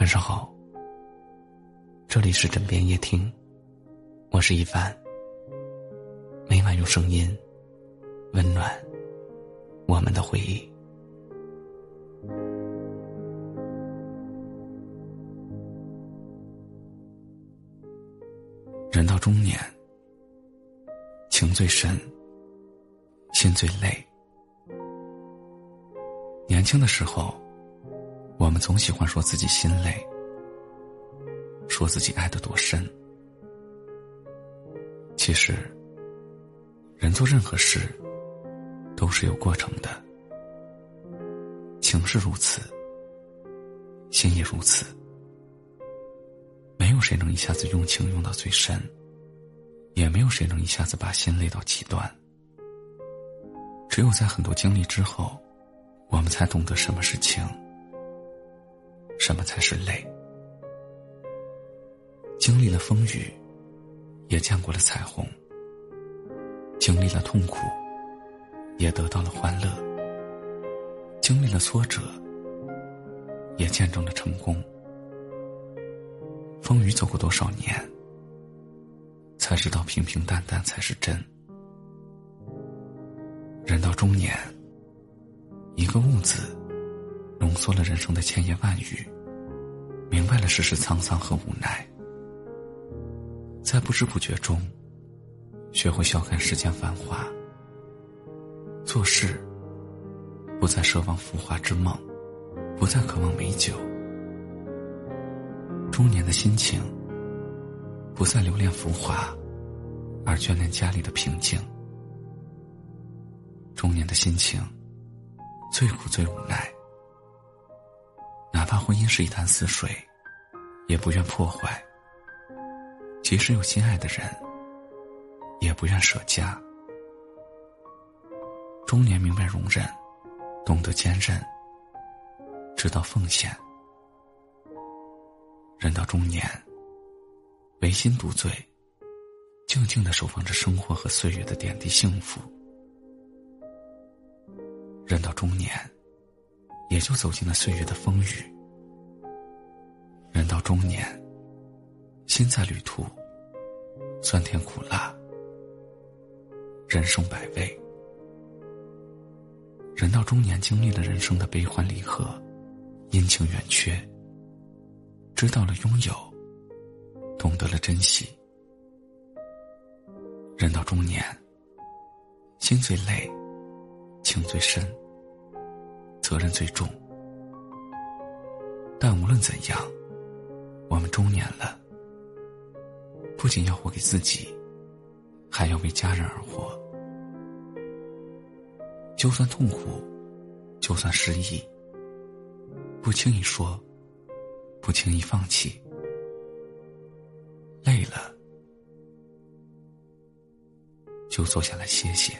晚上好，这里是枕边夜听，我是一凡。每晚用声音温暖我们的回忆。人到中年，情最深，心最累。年轻的时候。我们总喜欢说自己心累，说自己爱得多深。其实，人做任何事都是有过程的，情是如此，心也如此。没有谁能一下子用情用到最深，也没有谁能一下子把心累到极端。只有在很多经历之后，我们才懂得什么是情。什么才是累？经历了风雨，也见过了彩虹；经历了痛苦，也得到了欢乐；经历了挫折，也见证了成功。风雨走过多少年，才知道平平淡淡才是真。人到中年，一个“悟”字。浓缩了人生的千言万语，明白了世事沧桑和无奈，在不知不觉中，学会笑看世间繁华，做事不再奢望浮华之梦，不再渴望美酒，中年的心情不再留恋浮华，而眷恋家里的平静，中年的心情最苦最无奈。怕婚姻是一潭死水，也不愿破坏；即使有心爱的人，也不愿舍家。中年明白容忍，懂得坚韧，知道奉献。人到中年，唯心独醉，静静的守望着生活和岁月的点滴幸福。人到中年。也就走进了岁月的风雨。到中年，心在旅途，酸甜苦辣，人生百味。人到中年，经历了人生的悲欢离合，阴晴圆缺，知道了拥有，懂得了珍惜。人到中年，心最累，情最深。责任最重，但无论怎样，我们中年了，不仅要活给自己，还要为家人而活。就算痛苦，就算失意，不轻易说，不轻易放弃。累了，就坐下来歇歇。